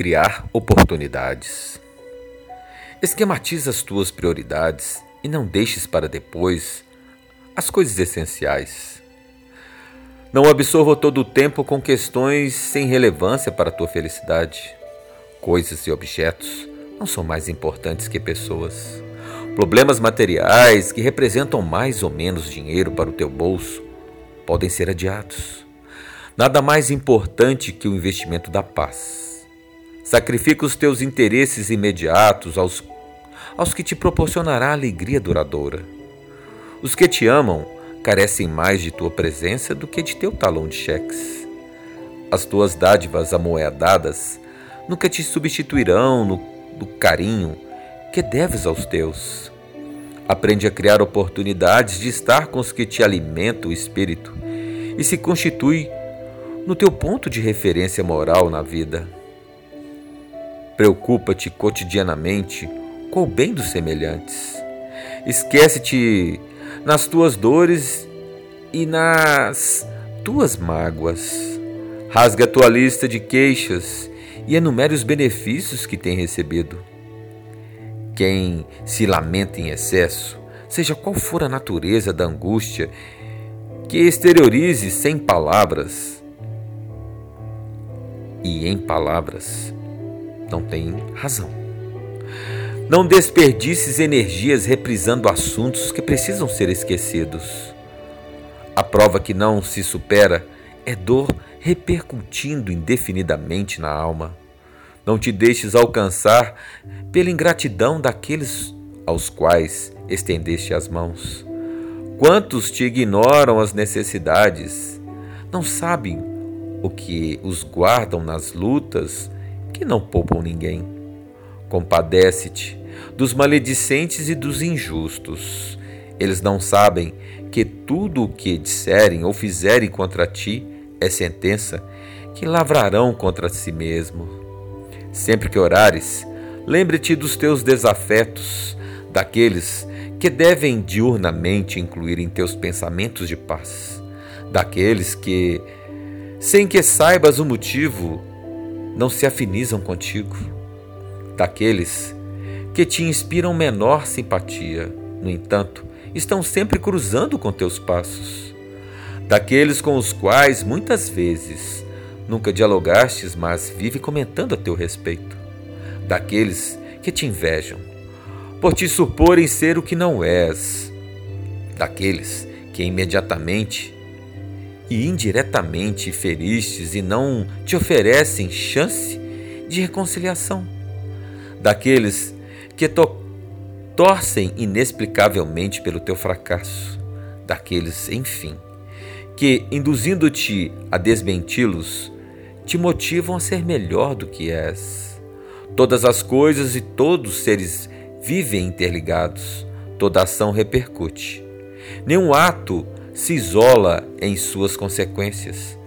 criar oportunidades. Esquematiza as tuas prioridades e não deixes para depois as coisas essenciais. Não absorva todo o tempo com questões sem relevância para a tua felicidade. Coisas e objetos não são mais importantes que pessoas. Problemas materiais que representam mais ou menos dinheiro para o teu bolso podem ser adiados. Nada mais importante que o investimento da paz. Sacrifica os teus interesses imediatos aos, aos que te proporcionará alegria duradoura. Os que te amam carecem mais de tua presença do que de teu talão de cheques. As tuas dádivas amoedadas nunca te substituirão no, no carinho que deves aos teus. Aprende a criar oportunidades de estar com os que te alimentam o espírito e se constitui no teu ponto de referência moral na vida. Preocupa-te cotidianamente com o bem dos semelhantes. Esquece-te nas tuas dores e nas tuas mágoas. Rasga a tua lista de queixas e enumere os benefícios que tem recebido. Quem se lamenta em excesso, seja qual for a natureza da angústia, que exteriorize sem palavras. E em palavras não tem razão. Não desperdices energias reprisando assuntos que precisam ser esquecidos. A prova que não se supera é dor repercutindo indefinidamente na alma. Não te deixes alcançar pela ingratidão daqueles aos quais estendeste as mãos. Quantos te ignoram as necessidades, não sabem o que os guardam nas lutas que não poupam ninguém. Compadece-te dos maledicentes e dos injustos. Eles não sabem que tudo o que disserem ou fizerem contra ti é sentença que lavrarão contra si mesmo. Sempre que orares, lembre-te dos teus desafetos, daqueles que devem diurnamente incluir em teus pensamentos de paz, daqueles que, sem que saibas o motivo, não se afinizam contigo, daqueles que te inspiram menor simpatia, no entanto, estão sempre cruzando com teus passos. Daqueles com os quais muitas vezes nunca dialogastes, mas vive comentando a teu respeito. Daqueles que te invejam, por te suporem ser o que não és. Daqueles que imediatamente e indiretamente feristes e não te oferecem chance de reconciliação. Daqueles que to torcem inexplicavelmente pelo teu fracasso, daqueles, enfim, que, induzindo-te a desmenti-los, te motivam a ser melhor do que és. Todas as coisas e todos os seres vivem interligados, toda ação repercute. Nenhum ato se isola em suas consequências.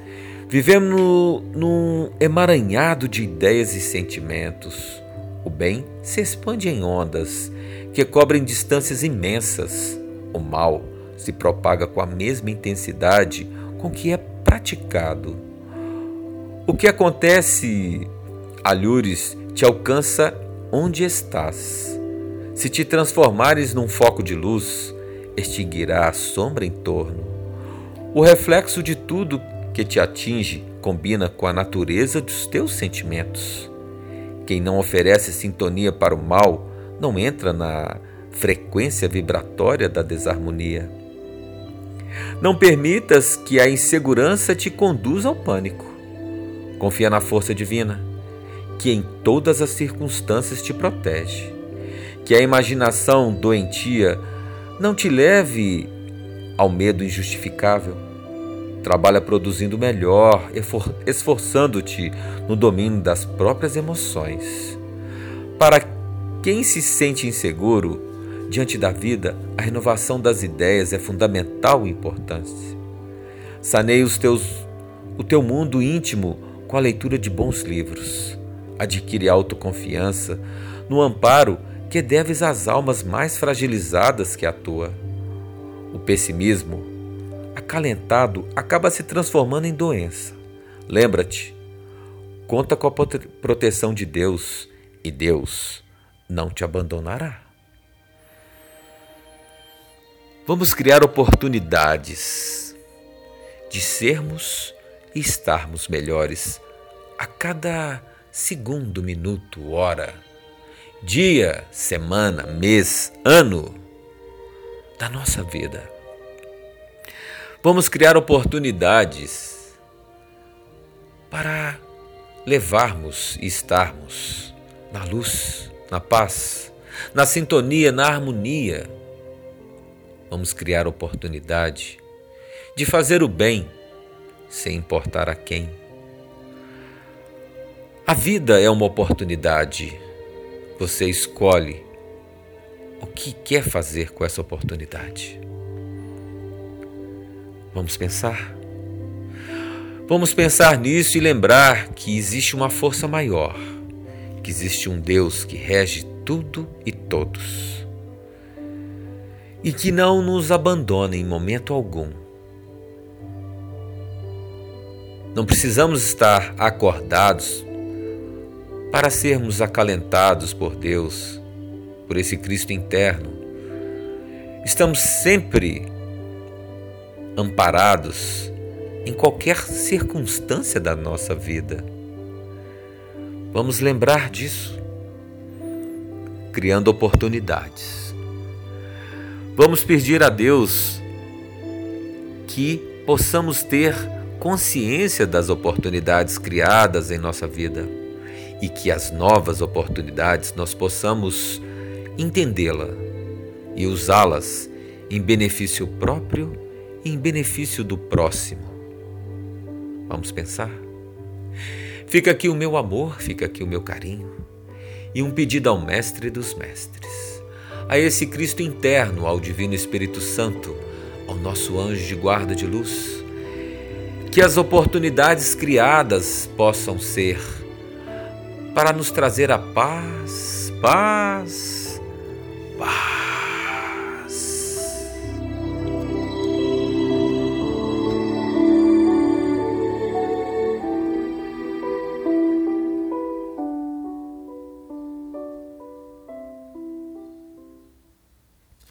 Vivemos num emaranhado de ideias e sentimentos o bem se expande em ondas que cobrem distâncias imensas. O mal se propaga com a mesma intensidade com que é praticado. O que acontece, Alhures, te alcança onde estás. Se te transformares num foco de luz, extinguirá a sombra em torno. O reflexo de tudo que te atinge combina com a natureza dos teus sentimentos. Quem não oferece sintonia para o mal não entra na frequência vibratória da desarmonia. Não permitas que a insegurança te conduza ao pânico. Confia na força divina, que em todas as circunstâncias te protege. Que a imaginação doentia não te leve ao medo injustificável Trabalha produzindo melhor, esforçando-te no domínio das próprias emoções. Para quem se sente inseguro diante da vida, a renovação das ideias é fundamental e importante. Saneie os teus, o teu mundo íntimo com a leitura de bons livros. Adquire autoconfiança no amparo que deves às almas mais fragilizadas que a tua. O pessimismo acalentado acaba se transformando em doença. Lembra-te, conta com a proteção de Deus e Deus não te abandonará. Vamos criar oportunidades de sermos e estarmos melhores a cada segundo, minuto, hora, dia, semana, mês, ano da nossa vida. Vamos criar oportunidades para levarmos e estarmos na luz, na paz, na sintonia, na harmonia. Vamos criar oportunidade de fazer o bem sem importar a quem. A vida é uma oportunidade. Você escolhe o que quer fazer com essa oportunidade. Vamos pensar? Vamos pensar nisso e lembrar que existe uma força maior, que existe um Deus que rege tudo e todos. E que não nos abandona em momento algum. Não precisamos estar acordados para sermos acalentados por Deus, por esse Cristo interno. Estamos sempre amparados em qualquer circunstância da nossa vida. Vamos lembrar disso, criando oportunidades. Vamos pedir a Deus que possamos ter consciência das oportunidades criadas em nossa vida e que as novas oportunidades nós possamos entendê-la e usá-las em benefício próprio e em benefício do próximo. Vamos pensar? Fica aqui o meu amor, fica aqui o meu carinho e um pedido ao Mestre dos Mestres, a esse Cristo interno, ao Divino Espírito Santo, ao nosso anjo de guarda de luz, que as oportunidades criadas possam ser para nos trazer a paz, paz